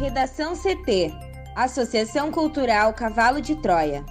Redação CT Associação Cultural Cavalo de Troia.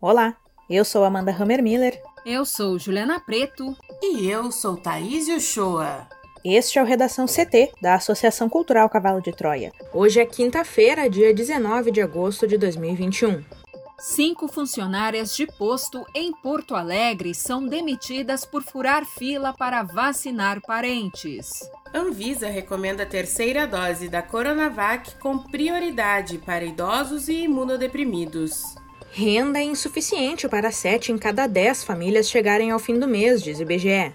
Olá, eu sou Amanda Hammermiller. Eu sou Juliana Preto. E eu sou Thaís Uchoa. Este é o Redação CT, da Associação Cultural Cavalo de Troia. Hoje é quinta-feira, dia 19 de agosto de 2021. Cinco funcionárias de posto em Porto Alegre são demitidas por furar fila para vacinar parentes. Anvisa recomenda a terceira dose da Coronavac com prioridade para idosos e imunodeprimidos. Renda é insuficiente para sete em cada dez famílias chegarem ao fim do mês, diz o IBGE.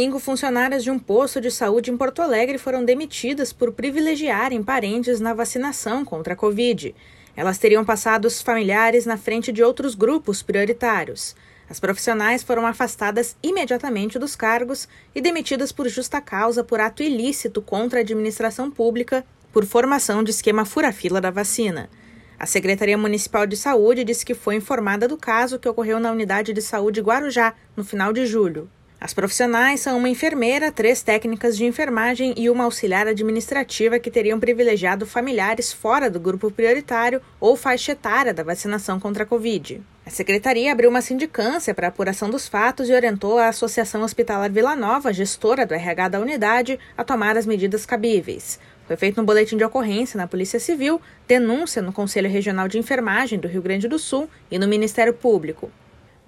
Cinco funcionárias de um posto de saúde em Porto Alegre foram demitidas por privilegiarem parentes na vacinação contra a Covid. Elas teriam passado os familiares na frente de outros grupos prioritários. As profissionais foram afastadas imediatamente dos cargos e demitidas por justa causa por ato ilícito contra a administração pública por formação de esquema fura-fila da vacina. A Secretaria Municipal de Saúde disse que foi informada do caso que ocorreu na Unidade de Saúde Guarujá, no final de julho. As profissionais são uma enfermeira, três técnicas de enfermagem e uma auxiliar administrativa que teriam privilegiado familiares fora do grupo prioritário ou faixa etária da vacinação contra a Covid. A secretaria abriu uma sindicância para apuração dos fatos e orientou a Associação Hospitalar Vila Nova, gestora do RH da unidade, a tomar as medidas cabíveis. Foi feito um boletim de ocorrência na Polícia Civil, denúncia no Conselho Regional de Enfermagem do Rio Grande do Sul e no Ministério Público.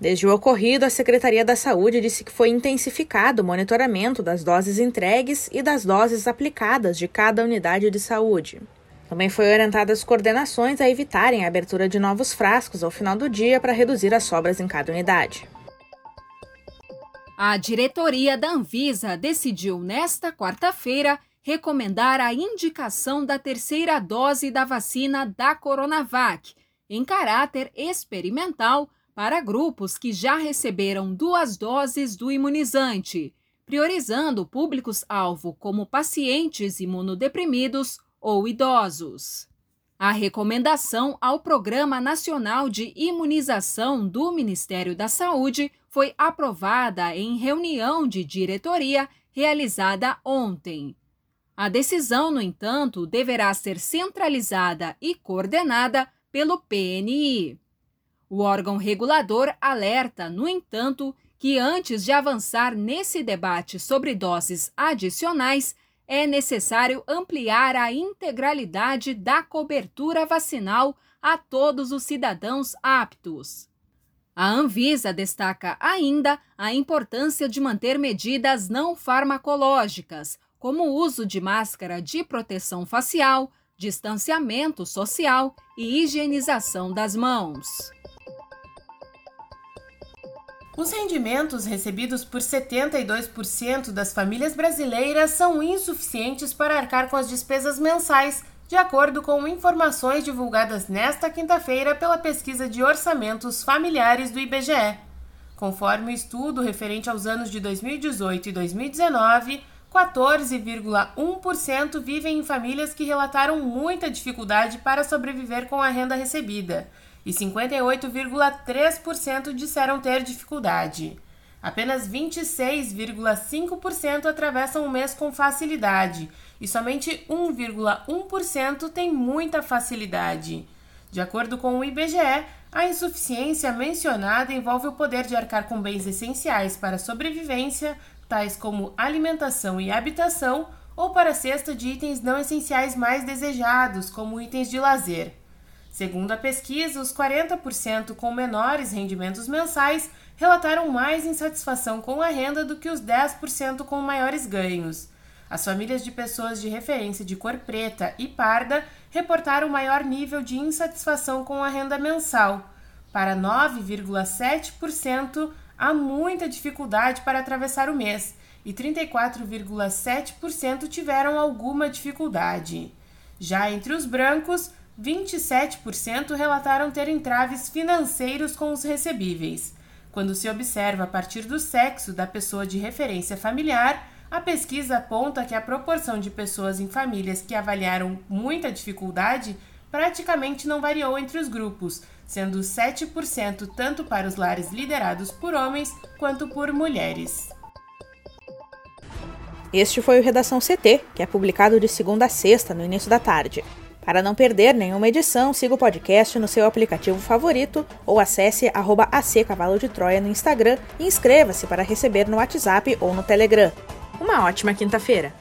Desde o ocorrido, a Secretaria da Saúde disse que foi intensificado o monitoramento das doses entregues e das doses aplicadas de cada unidade de saúde. Também foi orientada as coordenações a evitarem a abertura de novos frascos ao final do dia para reduzir as sobras em cada unidade. A diretoria da Anvisa decidiu nesta quarta-feira recomendar a indicação da terceira dose da vacina da Coronavac, em caráter experimental para grupos que já receberam duas doses do imunizante, priorizando públicos-alvo como pacientes imunodeprimidos ou idosos. A recomendação ao Programa Nacional de Imunização do Ministério da Saúde foi aprovada em reunião de diretoria realizada ontem. A decisão, no entanto, deverá ser centralizada e coordenada pelo PNI. O órgão regulador alerta, no entanto, que antes de avançar nesse debate sobre doses adicionais, é necessário ampliar a integralidade da cobertura vacinal a todos os cidadãos aptos. A Anvisa destaca ainda a importância de manter medidas não farmacológicas, como o uso de máscara de proteção facial, distanciamento social e higienização das mãos. Os rendimentos recebidos por 72% das famílias brasileiras são insuficientes para arcar com as despesas mensais, de acordo com informações divulgadas nesta quinta-feira pela pesquisa de orçamentos familiares do IBGE. Conforme o estudo referente aos anos de 2018 e 2019, 14,1% vivem em famílias que relataram muita dificuldade para sobreviver com a renda recebida e 58,3% disseram ter dificuldade. Apenas 26,5% atravessam o mês com facilidade e somente 1,1% tem muita facilidade. De acordo com o IBGE, a insuficiência mencionada envolve o poder de arcar com bens essenciais para a sobrevivência, tais como alimentação e habitação, ou para a cesta de itens não essenciais mais desejados, como itens de lazer. Segundo a pesquisa, os 40% com menores rendimentos mensais relataram mais insatisfação com a renda do que os 10% com maiores ganhos. As famílias de pessoas de referência de cor preta e parda reportaram maior nível de insatisfação com a renda mensal. Para 9,7%, há muita dificuldade para atravessar o mês e 34,7% tiveram alguma dificuldade. Já entre os brancos, 27% relataram ter entraves financeiros com os recebíveis. Quando se observa a partir do sexo da pessoa de referência familiar, A pesquisa aponta que a proporção de pessoas em famílias que avaliaram muita dificuldade praticamente não variou entre os grupos, sendo 7% tanto para os lares liderados por homens quanto por mulheres. Este foi o Redação CT, que é publicado de segunda a sexta, no início da tarde. Para não perder nenhuma edição, siga o podcast no seu aplicativo favorito ou acesse arroba de Troia no Instagram e inscreva-se para receber no WhatsApp ou no Telegram. Uma ótima quinta-feira!